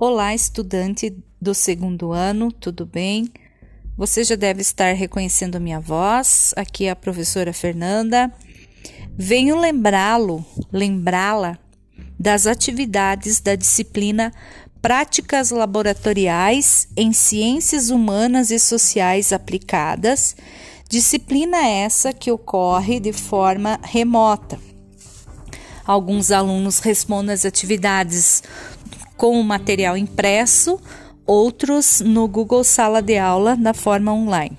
Olá, estudante do segundo ano, tudo bem? Você já deve estar reconhecendo minha voz. Aqui é a professora Fernanda. Venho lembrá-lo, lembrá-la das atividades da disciplina Práticas Laboratoriais em Ciências Humanas e Sociais Aplicadas, disciplina essa que ocorre de forma remota. Alguns alunos respondem às atividades com o material impresso, outros no Google Sala de Aula na forma online.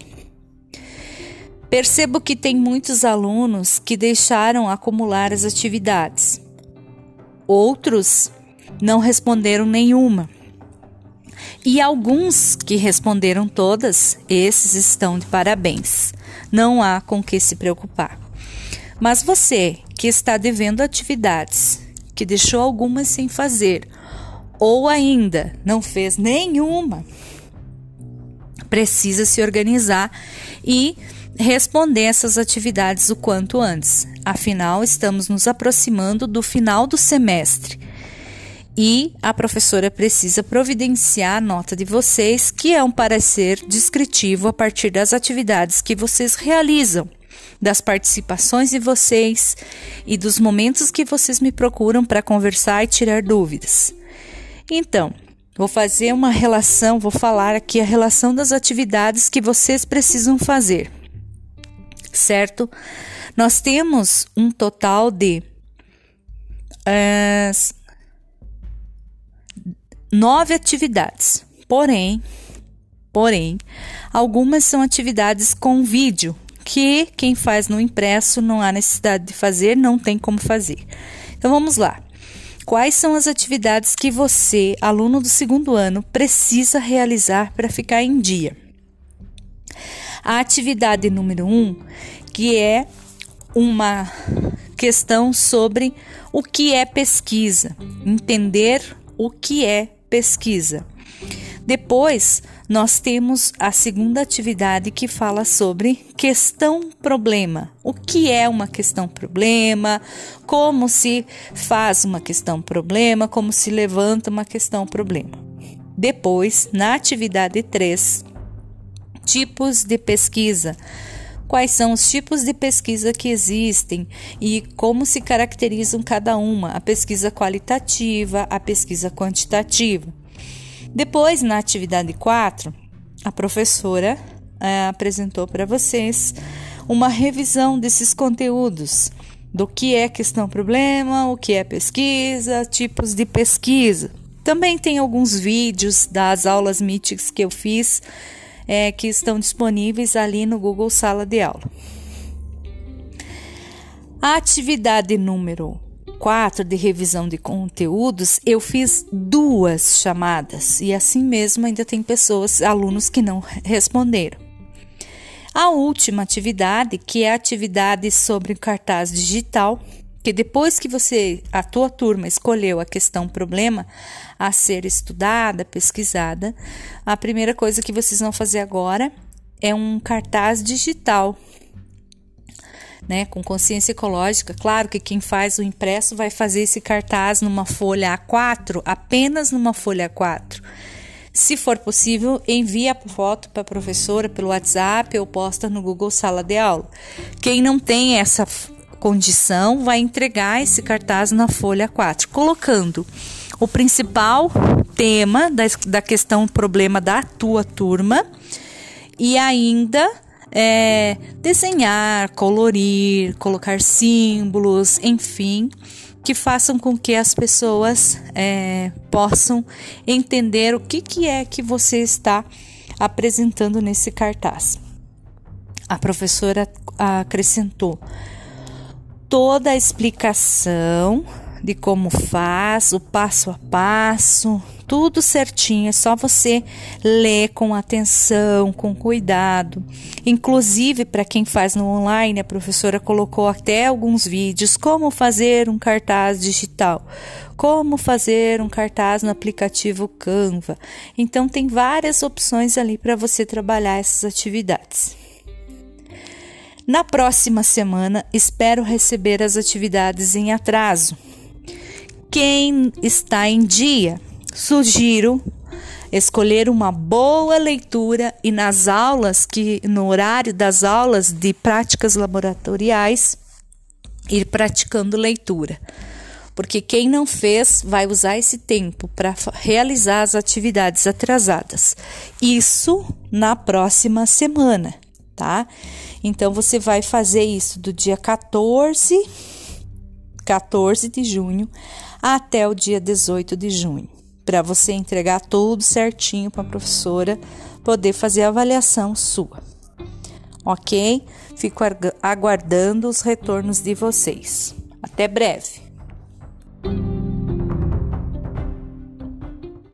Percebo que tem muitos alunos que deixaram acumular as atividades. Outros não responderam nenhuma. E alguns que responderam todas, esses estão de parabéns. Não há com que se preocupar. Mas você que está devendo atividades, que deixou algumas sem fazer ou ainda não fez nenhuma, precisa se organizar e responder essas atividades o quanto antes. Afinal, estamos nos aproximando do final do semestre e a professora precisa providenciar a nota de vocês, que é um parecer descritivo a partir das atividades que vocês realizam, das participações de vocês e dos momentos que vocês me procuram para conversar e tirar dúvidas. Então, vou fazer uma relação, vou falar aqui a relação das atividades que vocês precisam fazer, certo? Nós temos um total de uh, nove atividades, porém, porém, algumas são atividades com vídeo que quem faz no impresso não há necessidade de fazer, não tem como fazer. Então vamos lá. Quais são as atividades que você, aluno do segundo ano, precisa realizar para ficar em dia? A atividade número um, que é uma questão sobre o que é pesquisa, entender o que é pesquisa. Depois, nós temos a segunda atividade que fala sobre questão problema. O que é uma questão problema? Como se faz uma questão problema? Como se levanta uma questão problema? Depois, na atividade 3, tipos de pesquisa. Quais são os tipos de pesquisa que existem e como se caracterizam cada uma? A pesquisa qualitativa, a pesquisa quantitativa. Depois, na atividade 4, a professora é, apresentou para vocês uma revisão desses conteúdos, do que é questão-problema, o que é pesquisa, tipos de pesquisa. Também tem alguns vídeos das aulas míticas que eu fiz é, que estão disponíveis ali no Google Sala de Aula. A atividade número 4 de revisão de conteúdos, eu fiz duas chamadas e assim mesmo ainda tem pessoas, alunos que não responderam. A última atividade, que é a atividade sobre cartaz digital, que depois que você, a tua turma escolheu a questão problema a ser estudada, pesquisada, a primeira coisa que vocês vão fazer agora é um cartaz digital né, com consciência ecológica. Claro que quem faz o impresso vai fazer esse cartaz numa folha A4, apenas numa folha A4. Se for possível, envie a foto para a professora pelo WhatsApp ou posta no Google Sala de Aula. Quem não tem essa condição vai entregar esse cartaz na folha 4, colocando o principal tema da, da questão problema da tua turma e ainda é, desenhar, colorir, colocar símbolos, enfim, que façam com que as pessoas é, possam entender o que, que é que você está apresentando nesse cartaz. A professora acrescentou toda a explicação de como faz, o passo a passo, tudo certinho, é só você ler com atenção, com cuidado. Inclusive, para quem faz no online, a professora colocou até alguns vídeos como fazer um cartaz digital, como fazer um cartaz no aplicativo Canva. Então tem várias opções ali para você trabalhar essas atividades. Na próxima semana, espero receber as atividades em atraso. Quem está em dia Sugiro escolher uma boa leitura e nas aulas que no horário das aulas de práticas laboratoriais ir praticando leitura. Porque quem não fez vai usar esse tempo para realizar as atividades atrasadas. Isso na próxima semana, tá? Então você vai fazer isso do dia 14 14 de junho até o dia 18 de junho para você entregar tudo certinho para a professora poder fazer a avaliação sua. Ok? Fico aguardando os retornos de vocês. Até breve!